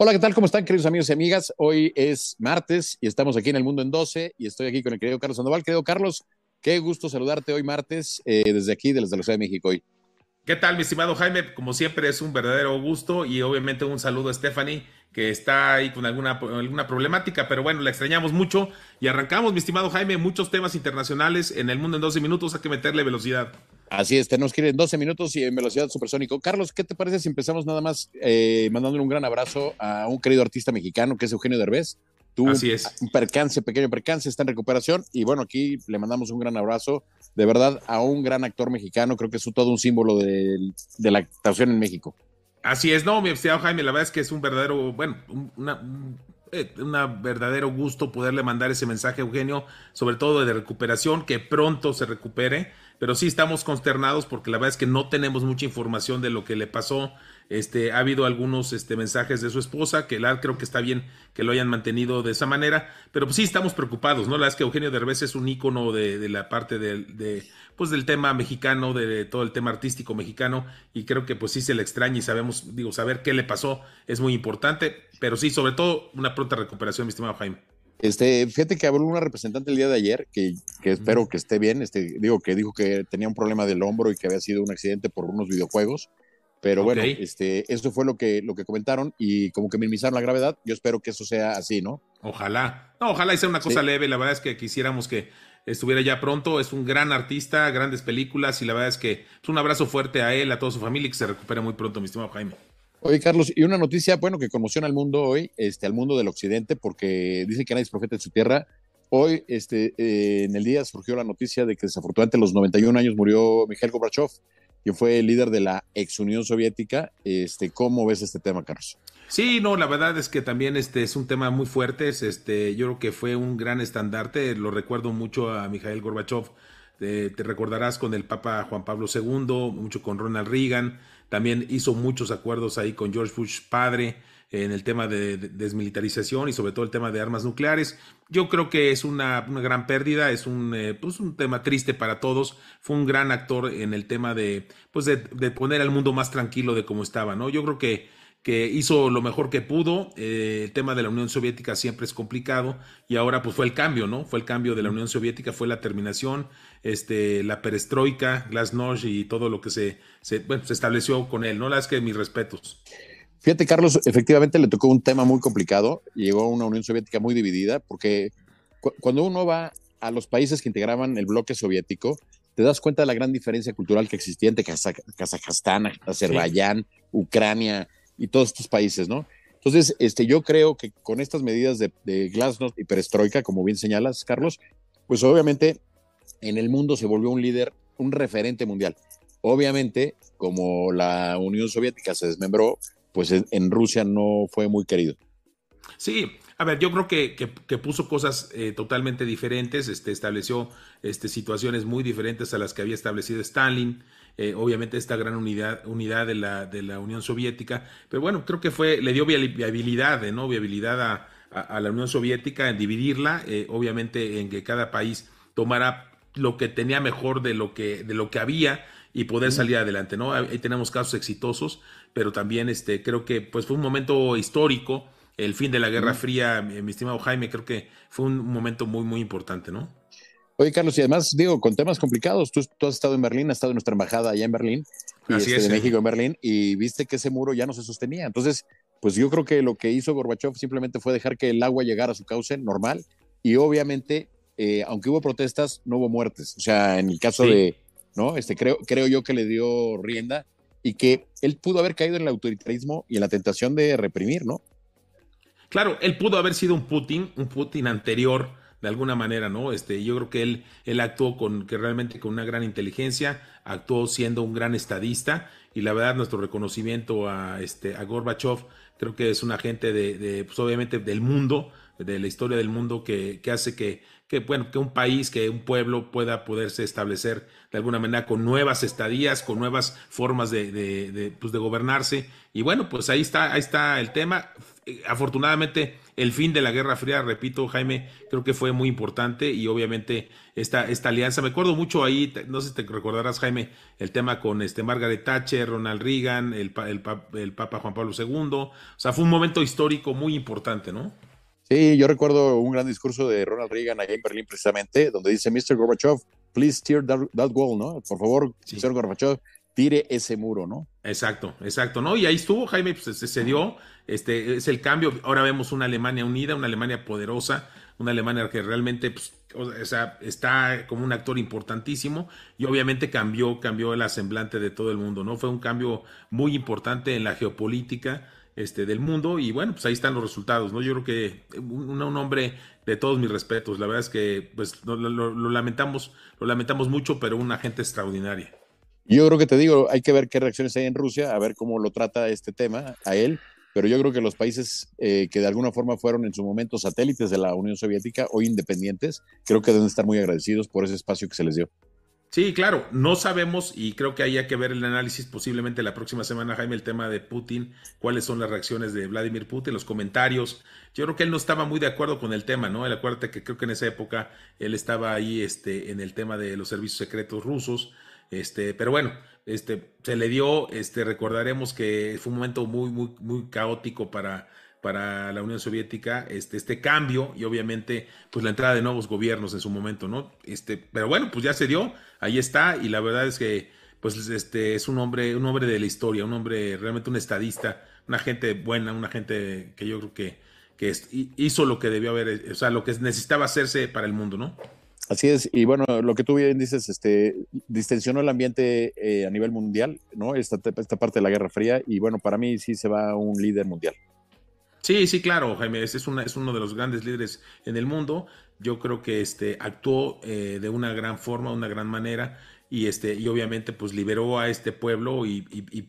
Hola, ¿qué tal? ¿Cómo están, queridos amigos y amigas? Hoy es martes y estamos aquí en El Mundo en 12 y estoy aquí con el querido Carlos Sandoval. Querido Carlos, qué gusto saludarte hoy martes eh, desde aquí, desde la Ciudad de México hoy. ¿Qué tal, mi estimado Jaime? Como siempre es un verdadero gusto y obviamente un saludo a Stephanie que está ahí con alguna, alguna problemática, pero bueno, la extrañamos mucho y arrancamos, mi estimado Jaime, muchos temas internacionales en el mundo en 12 minutos, hay que meterle velocidad. Así es, tenemos que ir en 12 minutos y en velocidad supersónico. Carlos, ¿qué te parece si empezamos nada más eh, mandándole un gran abrazo a un querido artista mexicano que es Eugenio Derbez? Tuvo Así es. un percance, pequeño percance, está en recuperación y bueno, aquí le mandamos un gran abrazo, de verdad, a un gran actor mexicano, creo que es todo un símbolo de, de la actuación en México. Así es, no, mi estimado Jaime, la verdad es que es un verdadero, bueno, una, un verdadero gusto poderle mandar ese mensaje a Eugenio, sobre todo de recuperación, que pronto se recupere pero sí estamos consternados porque la verdad es que no tenemos mucha información de lo que le pasó. Este, ha habido algunos este, mensajes de su esposa, que la, creo que está bien que lo hayan mantenido de esa manera, pero pues sí estamos preocupados, ¿no? La verdad es que Eugenio Derbez es un ícono de, la parte de, pues del tema mexicano, de todo el tema artístico mexicano, y creo que pues sí se le extraña y sabemos, digo, saber qué le pasó es muy importante, pero sí, sobre todo una pronta recuperación, mi estimado Jaime. Este, fíjate que habló una representante el día de ayer, que, que espero que esté bien, este, digo que dijo que tenía un problema del hombro y que había sido un accidente por unos videojuegos, pero bueno, este, eso fue lo que, lo que comentaron y como que minimizaron la gravedad, yo espero que eso sea así, ¿no? Ojalá, no, ojalá y sea una cosa leve, la verdad es que quisiéramos que estuviera ya pronto, es un gran artista, grandes películas y la verdad es que es un abrazo fuerte a él, a toda su familia y que se recupere muy pronto, mi estimado Jaime. Oye, Carlos, y una noticia, bueno, que conmociona al mundo hoy, este, al mundo del occidente, porque dice que nadie es profeta en su tierra. Hoy, este, eh, en el día surgió la noticia de que desafortunadamente a los 91 años murió Mikhail Gorbachev, quien fue el líder de la ex Unión Soviética. Este, ¿Cómo ves este tema, Carlos? Sí, no, la verdad es que también este es un tema muy fuerte. Este, yo creo que fue un gran estandarte. Lo recuerdo mucho a Mikhail Gorbachev. te recordarás con el Papa Juan Pablo II, mucho con Ronald Reagan también hizo muchos acuerdos ahí con George Bush padre en el tema de desmilitarización y sobre todo el tema de armas nucleares. Yo creo que es una, gran pérdida, es un, eh, pues un tema triste para todos. Fue un gran actor en el tema de, pues de, poner al mundo más tranquilo de cómo estaba, ¿no? Yo creo que, que hizo lo mejor que pudo. Eh, el tema de la Unión Soviética siempre es complicado y ahora pues fue el cambio, ¿no? Fue el cambio de la Unión Soviética, fue la terminación este, la perestroika, glasnost y todo lo que se, se, estableció con él, ¿no? Las que mis respetos. Fíjate, Carlos, efectivamente le tocó un tema muy complicado. Llegó a una Unión Soviética muy dividida, porque cuando uno va a los países que integraban el bloque soviético, te das cuenta de la gran diferencia cultural que existía entre Kazajstán, Azerbaiyán, Ucrania y todos estos países, ¿no? Entonces, este, yo creo que con estas medidas de, Glasnost y Perestroika, como bien señalas, Carlos, pues obviamente en el mundo se volvió un líder, un referente mundial. Obviamente, como la Unión Soviética se desmembró, pues en Rusia no fue muy querido. Sí, a ver, yo creo que, que, puso cosas eh, totalmente diferentes, este, estableció este, situaciones muy diferentes a las que había establecido Stalin, eh, obviamente esta gran unidad, unidad de, la, de la Unión Soviética, pero bueno, creo que fue, le dio viabilidad, ¿no? viabilidad a, a, la Unión Soviética en dividirla, eh, obviamente en que cada país tomara lo que tenía mejor de lo que, de lo que había y poder salir adelante, ¿no? Ahí tenemos casos exitosos, pero también este, creo que pues fue un momento histórico, el fin de la Guerra Fría, mi, estimado Jaime, creo que fue un momento muy, muy importante, ¿no? Oye, Carlos, y además, digo, con temas complicados, tú, has estado en Berlín, has estado en nuestra embajada allá en Berlín, y Así este, de México en Berlín, y viste que ese muro ya no se sostenía. Entonces, pues yo creo que lo que hizo Gorbachev simplemente fue dejar que el agua llegara a su cauce normal, y obviamente eh, aunque hubo protestas, no hubo muertes. O sea, en el caso de, ¿no? Este, creo, creo yo que le dio rienda y que él pudo haber caído en el autoritarismo y en la tentación de reprimir, ¿no? Claro, él pudo haber sido un Putin, un Putin anterior, de alguna manera, ¿no? Este, yo creo que él, él actuó con, que realmente con una gran inteligencia, actuó siendo un gran estadista, y la verdad, nuestro reconocimiento a, este, a Gorbachev, creo que es un agente de, de pues obviamente, del mundo, de la historia del mundo que, que hace que, que, bueno, que un país, que un pueblo pueda poderse establecer de alguna manera con nuevas estadías, con nuevas formas de, de, de, pues de gobernarse. Y bueno, pues ahí está, ahí está el tema. Afortunadamente, el fin de la Guerra Fría, repito, Jaime, creo que fue muy importante y obviamente esta, esta alianza, me acuerdo mucho ahí, no sé si te recordarás, Jaime, el tema con este Margaret Thatcher, Ronald Reagan, el, el, el Papa Juan Pablo II, o sea, fue un momento histórico muy importante, ¿no? Sí, yo recuerdo un gran discurso de Ronald Reagan allá en Berlín precisamente, donde dice, Mr. Gorbachev, please tear that, that wall, ¿no? Por favor, sí. señor Gorbachev, tire ese muro, ¿no? Exacto, exacto, ¿no? Y ahí estuvo, Jaime, pues se, dio, este es el cambio. Ahora vemos una Alemania unida, una Alemania poderosa, una Alemania que realmente pues, o sea, está como un actor importantísimo y obviamente cambió, cambió el semblante de todo el mundo, ¿no? Fue un cambio muy importante en la geopolítica este, del mundo y bueno, pues ahí están los resultados, ¿no? Yo creo que un, un hombre de todos mis respetos, la verdad es que pues lo lamentamos, lo lamentamos mucho, pero una gente extraordinaria. Yo creo que te digo, hay que ver qué reacciones hay en Rusia, a ver cómo lo trata este tema a él, pero yo creo que los países eh, que de alguna forma fueron en su momento satélites de la Unión Soviética, hoy independientes, creo que deben estar muy agradecidos por ese espacio que se les dio. Sí, claro, no sabemos y creo que hay que ver el análisis posiblemente la próxima semana, Jaime, el tema de Putin, cuáles son las reacciones de Vladimir Putin, los comentarios. Yo creo que él no estaba muy de acuerdo con el tema, ¿no? El acuérdate que creo que en esa época él estaba ahí este, en el tema de los servicios secretos rusos, este, pero bueno, este, se le dio, este, recordaremos que fue un momento muy, muy, muy caótico para, para la Unión Soviética, este, este cambio y obviamente pues la entrada de nuevos gobiernos en su momento, ¿no? Este, pero bueno, pues ya se dio, ahí está, y la verdad es que pues este es un hombre, un hombre de la historia, un hombre realmente un estadista, una gente buena, una gente que yo creo que, que hizo lo que debió haber, o sea, lo que necesitaba hacerse para el mundo, ¿no? Así es, y bueno, lo que tú bien dices, este, distensionó el ambiente eh, a nivel mundial, ¿no? Esta, esta parte de la Guerra Fría, y bueno, para mí sí se va un líder mundial. Sí, sí, claro, Jaime, es, una, es uno de los grandes líderes en el mundo. Yo creo que este, actuó eh, de una gran forma, una gran manera, y este y obviamente pues liberó a este pueblo y,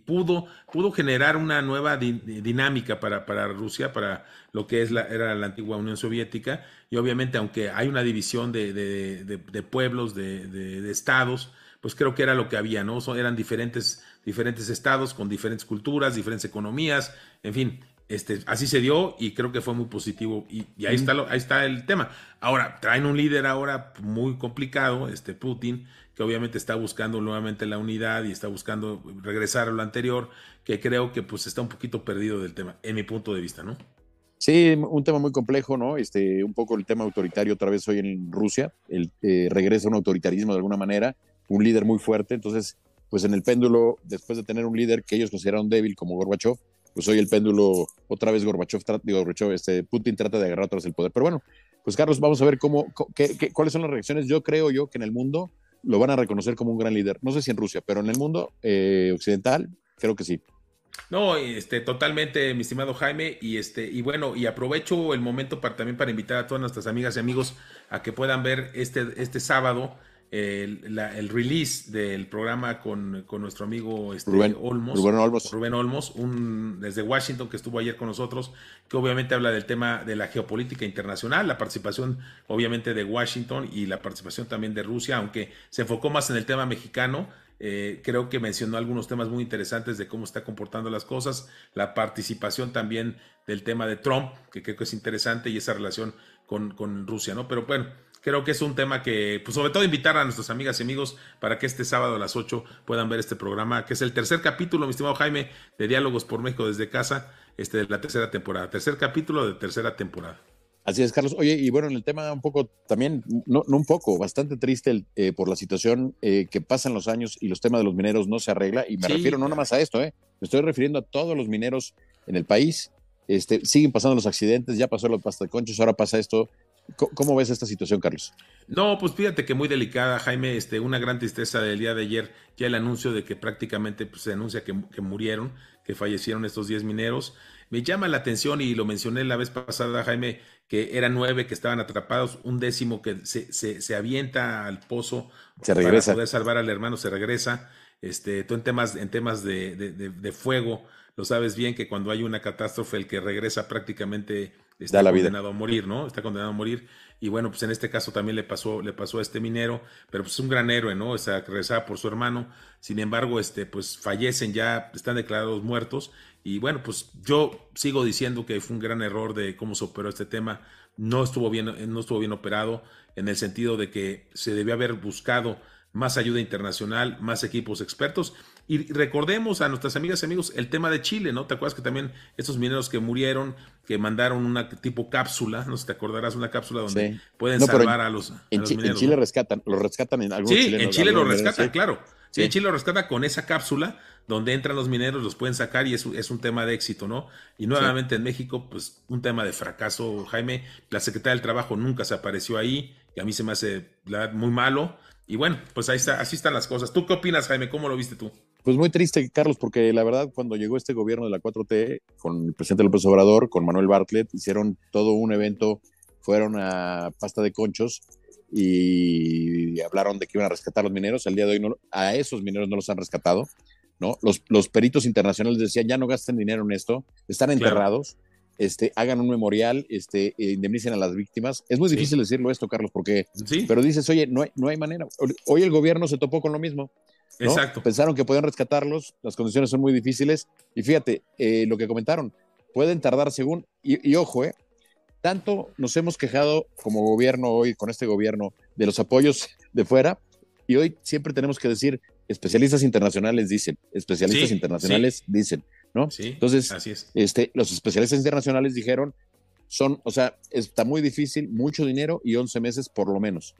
pudo pudo generar una nueva di, dinámica para, para Rusia para lo que es la era la antigua Unión Soviética y obviamente aunque hay una división de, de pueblos de, estados pues creo que era lo que había no Son, eran diferentes diferentes estados con diferentes culturas diferentes economías en fin este, así se dio y creo que fue muy positivo y, y ahí, está lo, ahí está el tema. Ahora, traen un líder ahora muy complicado, este Putin, que obviamente está buscando nuevamente la unidad y está buscando regresar a lo anterior, que creo que pues está un poquito perdido del tema, en mi punto de vista, ¿no? Sí, un tema muy complejo, ¿no? Este, un poco el tema autoritario otra vez hoy en Rusia, el, eh, regresa un autoritarismo de alguna manera, un líder muy fuerte, entonces, pues en el péndulo, después de tener un líder que ellos consideraron débil como Gorbachev, pues hoy el péndulo, otra vez Gorbachev, digo, Gorbachev, este, Putin trata de agarrar otra el poder. Pero bueno, pues Carlos, vamos a ver cómo, qué, qué, cuáles son las reacciones. Yo creo yo que en el mundo lo van a reconocer como un gran líder. No sé si en Rusia, pero en el mundo eh, occidental, creo que sí. No, este, totalmente, mi estimado Jaime, y este, y bueno, y aprovecho el momento para también para invitar a todas nuestras amigas y amigos a que puedan ver este, este sábado el, la, el, release del programa con, con nuestro amigo este, Rubén, Olmos, Rubén Olmos, Rubén Olmos un, desde Washington que estuvo ayer con nosotros, que obviamente habla del tema de la geopolítica internacional, la participación obviamente de Washington y la participación también de Rusia, aunque se enfocó más en el tema mexicano. Eh, creo que mencionó algunos temas muy interesantes de cómo está comportando las cosas, la participación también del tema de Trump, que creo que es interesante, y esa relación con, con Rusia, ¿no? Pero bueno, creo que es un tema que, pues sobre todo invitar a nuestras amigas y amigos para que este sábado a las 8 puedan ver este programa, que es el tercer capítulo, mi estimado Jaime, de Diálogos por México desde casa, este de la tercera temporada, tercer capítulo de tercera temporada. Así es, Carlos. Oye, y bueno, en el tema un poco también, no, no un poco, bastante triste el, eh, por la situación eh, que pasan los años y los temas de los mineros no se arregla. Y me sí, refiero no nada más a esto, eh, me estoy refiriendo a todos los mineros en el país. Este, siguen pasando los accidentes, ya pasó lo pasta de conchos, ahora pasa esto. ¿Cómo ves esta situación, Carlos? No, pues fíjate que muy delicada, Jaime. Este, una gran tristeza del día de ayer, ya el anuncio de que prácticamente pues, se anuncia que, que, murieron, que fallecieron estos 10 mineros. Me llama la atención y lo mencioné la vez pasada, Jaime, que eran nueve que estaban atrapados, un décimo que se, se, se avienta al pozo se regresa. para poder salvar al hermano, se regresa. Este, tú en temas, en temas de, de, de, de fuego, lo sabes bien que cuando hay una catástrofe, el que regresa prácticamente está condenado a morir, ¿no? Está condenado a morir. Y bueno, pues en este caso también le pasó, le pasó a este minero, pero pues es un gran héroe, ¿no? O sea, rezaba por su hermano. Sin embargo, este, pues fallecen ya, están declarados muertos. Y bueno, pues yo sigo diciendo que fue un gran error de cómo se operó este tema. No estuvo bien, no estuvo bien operado en el sentido de que se debió haber buscado más ayuda internacional, más equipos expertos. Y recordemos a nuestras amigas y amigos el tema de Chile, ¿no? ¿Te acuerdas que también estos mineros que murieron, que mandaron una tipo cápsula, no sé si te acordarás, una cápsula donde pueden salvar a los, en, mineros. En Chile rescatan, lo rescatan en algunos Sí, en Chile lo rescatan, claro. Sí. En Chile lo rescata con esa cápsula donde entran los mineros, los pueden sacar y es, es un tema de éxito, ¿no? Y nuevamente en México, pues un tema de fracaso, Jaime. La secretaria del Trabajo nunca se apareció ahí y a mí se me hace muy malo. Y bueno, pues ahí está, así están las cosas. ¿Tú qué opinas, Jaime? ¿Cómo lo viste tú? Pues muy triste, Carlos, porque la verdad, cuando llegó este gobierno de la 4T, con el presidente López Obrador, con Manuel Bartlett, hicieron todo un evento, fueron a pasta de conchos y hablaron de que iban a rescatar a los mineros. Al día de hoy, no, a esos mineros no los han rescatado. ¿no? Los, los peritos internacionales decían, ya no gasten dinero en esto, están enterrados. Claro este, hagan un memorial, este, e indemnicen a las víctimas. Es muy sí. difícil decirlo esto, Carlos, porque, sí. pero dices, oye, no hay, no hay manera. Hoy el gobierno se topó con lo mismo. ¿no? Exacto. Pensaron que podían rescatarlos, las condiciones son muy difíciles. Y fíjate, eh, lo que comentaron, pueden tardar según, y, y, ojo, eh, tanto nos hemos quejado como gobierno hoy, con este gobierno, de los apoyos de fuera, y hoy siempre tenemos que decir, especialistas internacionales dicen, especialistas sí, internacionales dicen, ¿no? Sí, Entonces, así es. Este, los especialistas internacionales dijeron, son, o sea, está muy difícil, mucho dinero y 11 meses por lo menos.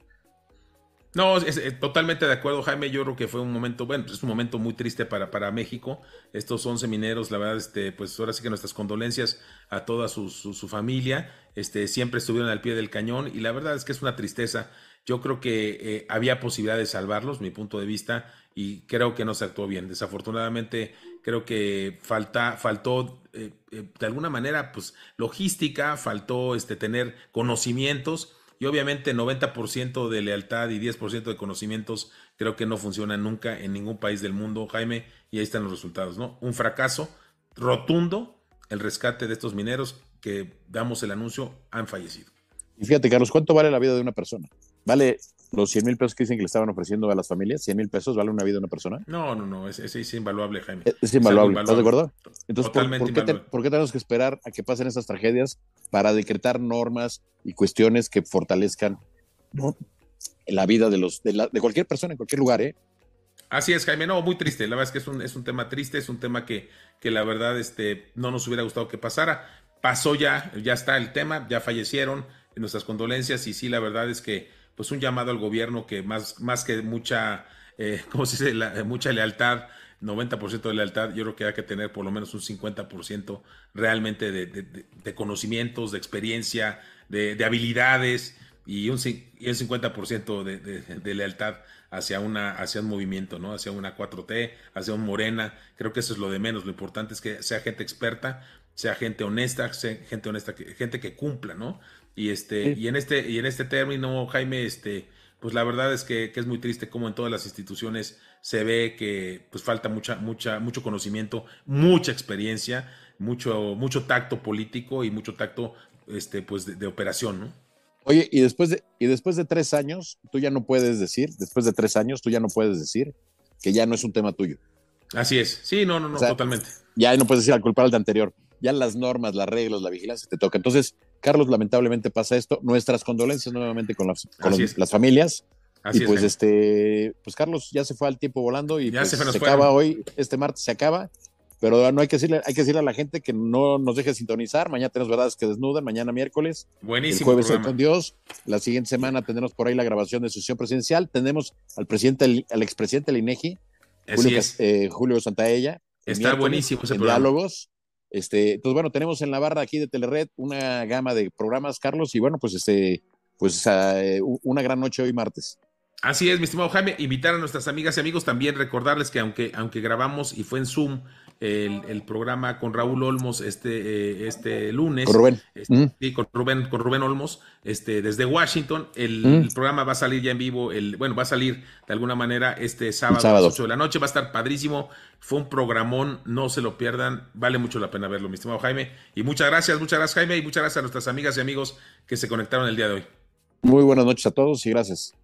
No, es, es, totalmente de acuerdo, Jaime. Yo creo que fue un momento, bueno, es un momento muy triste para, para México. Estos 11 mineros, la verdad, este, pues ahora sí que nuestras condolencias a toda su, su, su, familia. Este, siempre estuvieron al pie del cañón y la verdad es que es una tristeza. Yo creo que eh, había posibilidad de salvarlos, mi punto de vista, y creo que no se actuó bien. Desafortunadamente, creo que falta, faltó eh, eh, de alguna manera, pues, logística, faltó este, tener conocimientos y obviamente 90% de lealtad y 10% de conocimientos creo que no funcionan nunca en ningún país del mundo, Jaime, y ahí están los resultados, ¿no? Un fracaso rotundo, el rescate de estos mineros que damos el anuncio han fallecido. Y fíjate, Carlos, ¿cuánto vale la vida de una persona? ¿Vale los 100 mil pesos que dicen que le estaban ofreciendo a las familias? ¿100 mil pesos vale una vida de una persona? No, no, no, ese es, es, invaluable, Jaime. Es, es invaluable, ¿estás de acuerdo? Entonces, ¿por, ¿por, qué te, ¿por, qué tenemos que esperar a que pasen estas tragedias para decretar normas y cuestiones que fortalezcan ¿no? la vida de, los, de, la, de cualquier persona en cualquier lugar? ¿eh? Así es, Jaime, no, muy triste. La verdad es que es un, es un tema triste, es un tema que, que la verdad este, no nos hubiera gustado que pasara. Pasó ya, ya está el tema, ya fallecieron, nuestras condolencias y sí, la verdad es que pues un llamado al gobierno que más, más que mucha, eh, ¿cómo se dice? Mucha lealtad, 90% de lealtad, yo creo que hay que tener por lo menos un 50% realmente de, de, de, conocimientos, de experiencia, de, habilidades y un, y un 50% de, lealtad hacia, una, hacia un movimiento, ¿no? Hacia una 4T, hacia un Morena. Creo que eso es lo de menos. Lo importante es que sea gente experta, sea gente honesta, sea gente honesta, gente que cumpla, ¿no? Y este, sí. y en este, y en este término, Jaime, este, pues la verdad es que, que, es muy triste como en todas las instituciones se ve que pues falta mucha, mucha, mucho conocimiento, mucha experiencia, mucho, mucho tacto político y mucho tacto este, pues de, de operación, ¿no? Oye, y después de, y después de tres años, tú ya no puedes decir, después de tres años, tú ya no puedes decir que ya no es un tema tuyo. Así es. Sí, no, no, no, o sea, totalmente. Ya no puedes decir al culpable de anterior. Ya las normas, las reglas, la vigilancia te toca. Entonces, Carlos, lamentablemente pasa esto. Nuestras condolencias nuevamente con las, con los, las familias. Así y pues es, este, pues Carlos ya se fue al tiempo volando y pues, se, se acaba hoy, este martes se acaba, pero no hay que decirle, hay que decirle a la gente que no nos deje sintonizar. Mañana tenemos verdades que desnudan, mañana miércoles. Buenísimo. El jueves hoy con Dios. La siguiente semana tendremos por ahí la grabación de sesión presidencial. Tenemos al presidente, al expresidente del INEGI, Julio, eh, Julio Santaella. Está buenísimo ese en programa. Diálogos. Este, entonces, bueno, tenemos en la barra aquí de Telered una gama de programas, Carlos, y bueno, pues este, pues uh, una gran noche hoy martes. Así es, mi estimado Jaime, invitar a nuestras amigas y amigos también, recordarles que aunque, aunque grabamos y fue en Zoom el, programa con Raúl Olmos este, eh, este lunes. Con Rubén. Este, sí, con Rubén, con Rubén Olmos, este, desde Washington. El, programa va a salir ya en vivo, el, bueno, va a salir de alguna manera este sábado, a las 8 de la noche. Va a estar padrísimo. Fue un programón, no se lo pierdan. Vale mucho la pena verlo, mi estimado Jaime. Y muchas gracias, muchas gracias, Jaime, y muchas gracias a nuestras amigas y amigos que se conectaron el día de hoy. Muy buenas noches a todos y gracias.